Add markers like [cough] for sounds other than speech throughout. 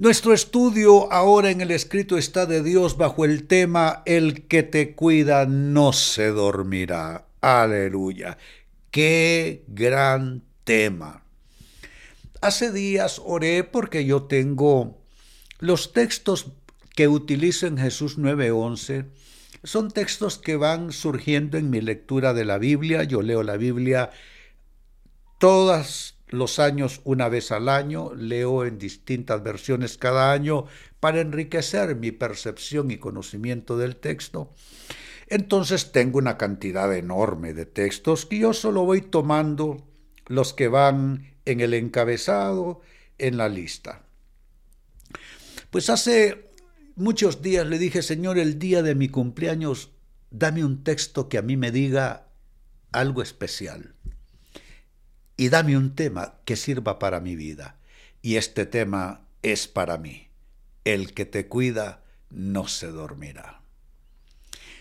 Nuestro estudio ahora en el escrito está de Dios bajo el tema El que te cuida no se dormirá. Aleluya. Qué gran tema. Hace días oré porque yo tengo los textos que utilizo en Jesús 9:11. Son textos que van surgiendo en mi lectura de la Biblia. Yo leo la Biblia todas los años una vez al año, leo en distintas versiones cada año para enriquecer mi percepción y conocimiento del texto. Entonces tengo una cantidad enorme de textos que yo solo voy tomando los que van en el encabezado, en la lista. Pues hace muchos días le dije, Señor, el día de mi cumpleaños, dame un texto que a mí me diga algo especial y dame un tema que sirva para mi vida. Y este tema es para mí. El que te cuida no se dormirá.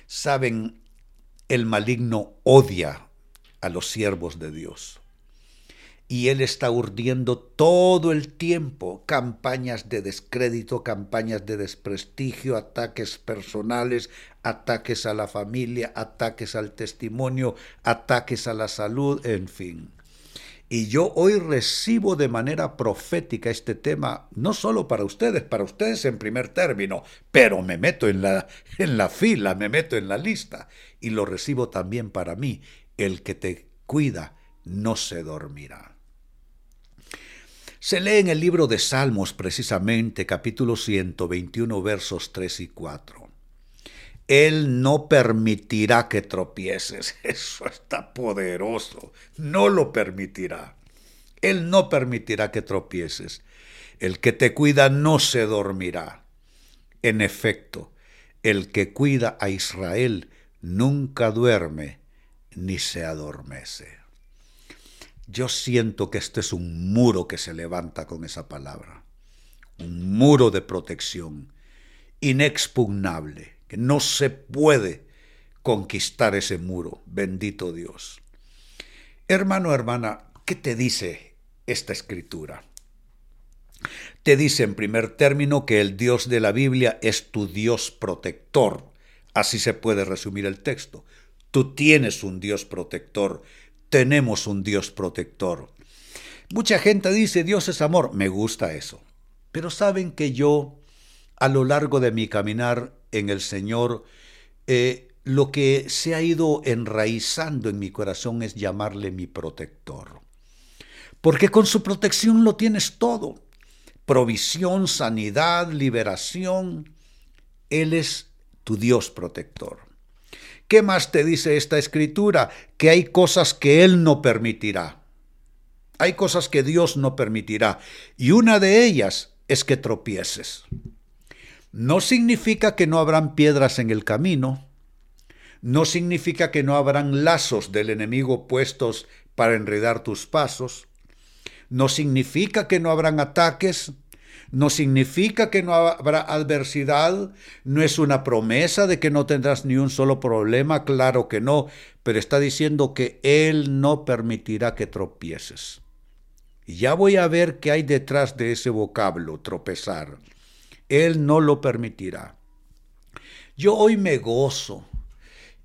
Saben, el maligno odia a los siervos de Dios. Y él está urdiendo todo el tiempo campañas de descrédito, campañas de desprestigio, ataques personales, ataques a la familia, ataques al testimonio, ataques a la salud, en fin. Y yo hoy recibo de manera profética este tema, no solo para ustedes, para ustedes en primer término, pero me meto en la, en la fila, me meto en la lista y lo recibo también para mí. El que te cuida no se dormirá. Se lee en el libro de Salmos precisamente, capítulo 121, versos 3 y 4. Él no permitirá que tropieces. [laughs] Eso está poderoso. No lo permitirá. Él no permitirá que tropieces. El que te cuida no se dormirá. En efecto, el que cuida a Israel nunca duerme ni se adormece. Yo siento que este es un muro que se levanta con esa palabra. Un muro de protección, inexpugnable que no se puede conquistar ese muro, bendito Dios. Hermano, hermana, ¿qué te dice esta escritura? Te dice en primer término que el Dios de la Biblia es tu Dios protector. Así se puede resumir el texto. Tú tienes un Dios protector, tenemos un Dios protector. Mucha gente dice Dios es amor, me gusta eso. Pero saben que yo, a lo largo de mi caminar, en el Señor, eh, lo que se ha ido enraizando en mi corazón es llamarle mi protector. Porque con su protección lo tienes todo. Provisión, sanidad, liberación. Él es tu Dios protector. ¿Qué más te dice esta escritura? Que hay cosas que Él no permitirá. Hay cosas que Dios no permitirá. Y una de ellas es que tropieces. No significa que no habrán piedras en el camino, no significa que no habrán lazos del enemigo puestos para enredar tus pasos, no significa que no habrán ataques, no significa que no habrá adversidad, no es una promesa de que no tendrás ni un solo problema, claro que no, pero está diciendo que Él no permitirá que tropieces. Ya voy a ver qué hay detrás de ese vocablo, tropezar. Él no lo permitirá. Yo hoy me gozo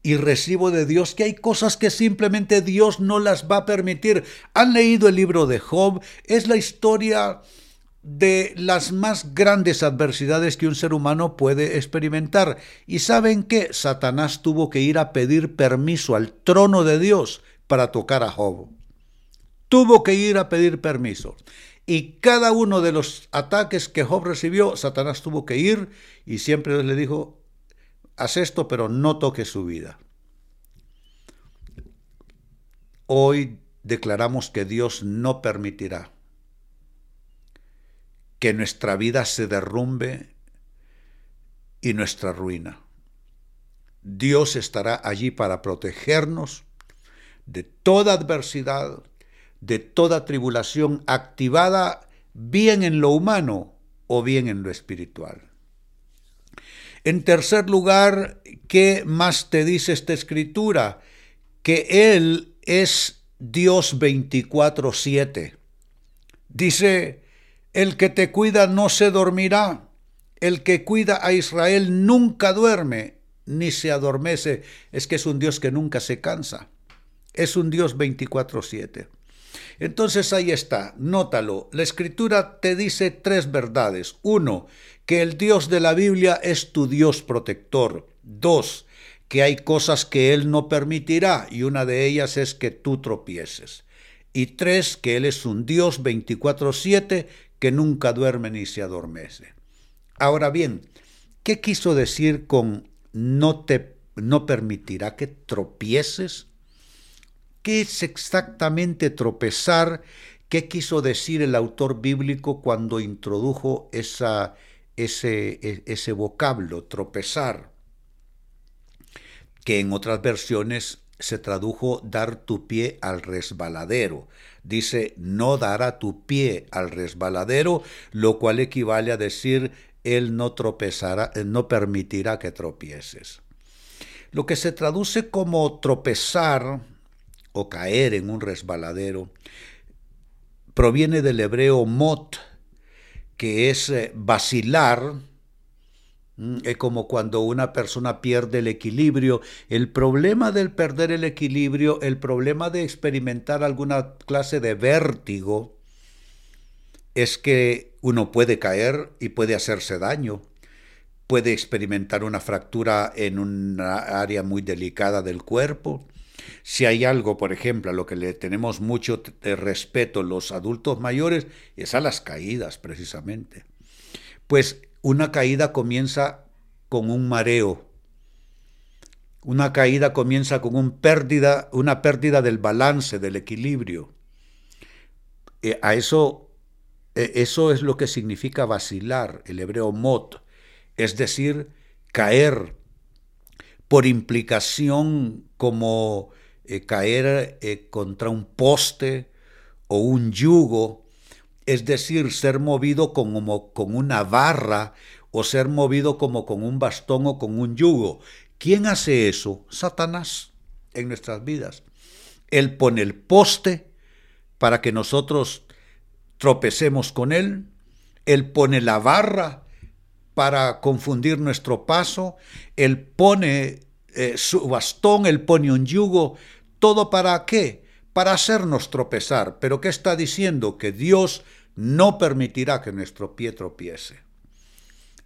y recibo de Dios que hay cosas que simplemente Dios no las va a permitir. ¿Han leído el libro de Job? Es la historia de las más grandes adversidades que un ser humano puede experimentar. Y saben que Satanás tuvo que ir a pedir permiso al trono de Dios para tocar a Job. Tuvo que ir a pedir permiso. Y cada uno de los ataques que Job recibió, Satanás tuvo que ir y siempre le dijo, haz esto, pero no toques su vida. Hoy declaramos que Dios no permitirá que nuestra vida se derrumbe y nuestra ruina. Dios estará allí para protegernos de toda adversidad, de toda tribulación activada bien en lo humano o bien en lo espiritual. En tercer lugar, ¿qué más te dice esta escritura? Que Él es Dios 24-7. Dice, el que te cuida no se dormirá, el que cuida a Israel nunca duerme ni se adormece. Es que es un Dios que nunca se cansa. Es un Dios 24-7. Entonces ahí está, nótalo. La escritura te dice tres verdades. Uno, que el Dios de la Biblia es tu Dios protector. Dos, que hay cosas que Él no permitirá y una de ellas es que tú tropieces. Y tres, que Él es un Dios 24/7 que nunca duerme ni se adormece. Ahora bien, ¿qué quiso decir con no te no permitirá que tropieces? ¿Qué es exactamente tropezar? ¿Qué quiso decir el autor bíblico cuando introdujo esa, ese, e, ese vocablo, tropezar? Que en otras versiones se tradujo dar tu pie al resbaladero. Dice, no dará tu pie al resbaladero, lo cual equivale a decir, él no tropezará, no permitirá que tropieces. Lo que se traduce como tropezar o caer en un resbaladero proviene del hebreo mot, que es eh, vacilar, mm, es como cuando una persona pierde el equilibrio. El problema del perder el equilibrio, el problema de experimentar alguna clase de vértigo, es que uno puede caer y puede hacerse daño, puede experimentar una fractura en una área muy delicada del cuerpo, si hay algo, por ejemplo, a lo que le tenemos mucho respeto los adultos mayores, es a las caídas, precisamente. Pues una caída comienza con un mareo. Una caída comienza con pérdida, una pérdida del balance, del equilibrio. Eh, a eso, eh, eso es lo que significa vacilar, el hebreo mot, es decir, caer por implicación como eh, caer eh, contra un poste o un yugo, es decir, ser movido como con una barra o ser movido como con un bastón o con un yugo. ¿Quién hace eso? Satanás en nuestras vidas. Él pone el poste para que nosotros tropecemos con él. Él pone la barra para confundir nuestro paso. Él pone eh, su bastón, él pone un yugo ¿Todo para qué? Para hacernos tropezar. Pero ¿qué está diciendo? Que Dios no permitirá que nuestro pie tropiece.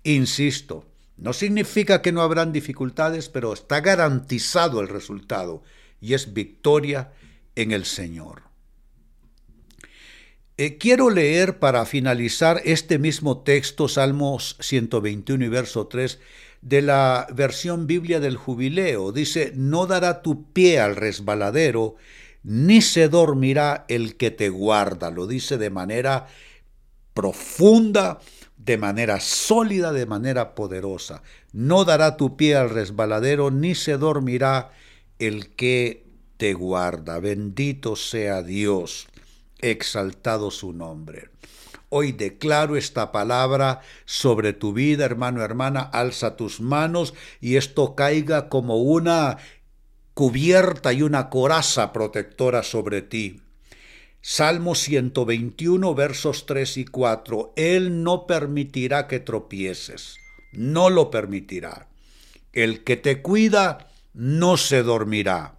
Insisto, no significa que no habrán dificultades, pero está garantizado el resultado y es victoria en el Señor. Eh, quiero leer para finalizar este mismo texto, Salmos 121 y verso 3, de la versión Biblia del Jubileo. Dice, no dará tu pie al resbaladero, ni se dormirá el que te guarda. Lo dice de manera profunda, de manera sólida, de manera poderosa. No dará tu pie al resbaladero, ni se dormirá el que te guarda. Bendito sea Dios, exaltado su nombre. Hoy declaro esta palabra sobre tu vida, hermano, hermana. Alza tus manos y esto caiga como una cubierta y una coraza protectora sobre ti. Salmo 121, versos 3 y 4. Él no permitirá que tropieces, no lo permitirá. El que te cuida no se dormirá.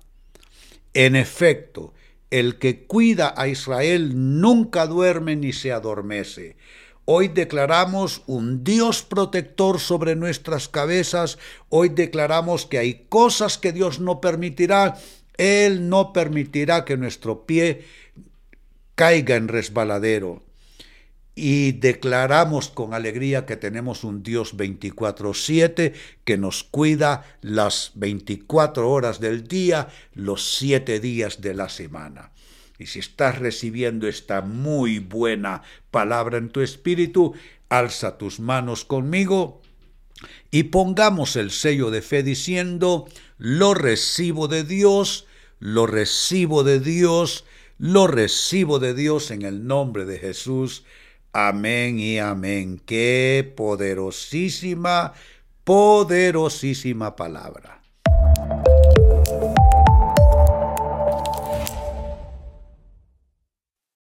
En efecto, el que cuida a Israel nunca duerme ni se adormece. Hoy declaramos un Dios protector sobre nuestras cabezas. Hoy declaramos que hay cosas que Dios no permitirá. Él no permitirá que nuestro pie caiga en resbaladero y declaramos con alegría que tenemos un Dios 24/7 que nos cuida las 24 horas del día, los 7 días de la semana. Y si estás recibiendo esta muy buena palabra en tu espíritu, alza tus manos conmigo y pongamos el sello de fe diciendo, lo recibo de Dios, lo recibo de Dios, lo recibo de Dios en el nombre de Jesús. Amén y amén. Qué poderosísima, poderosísima palabra.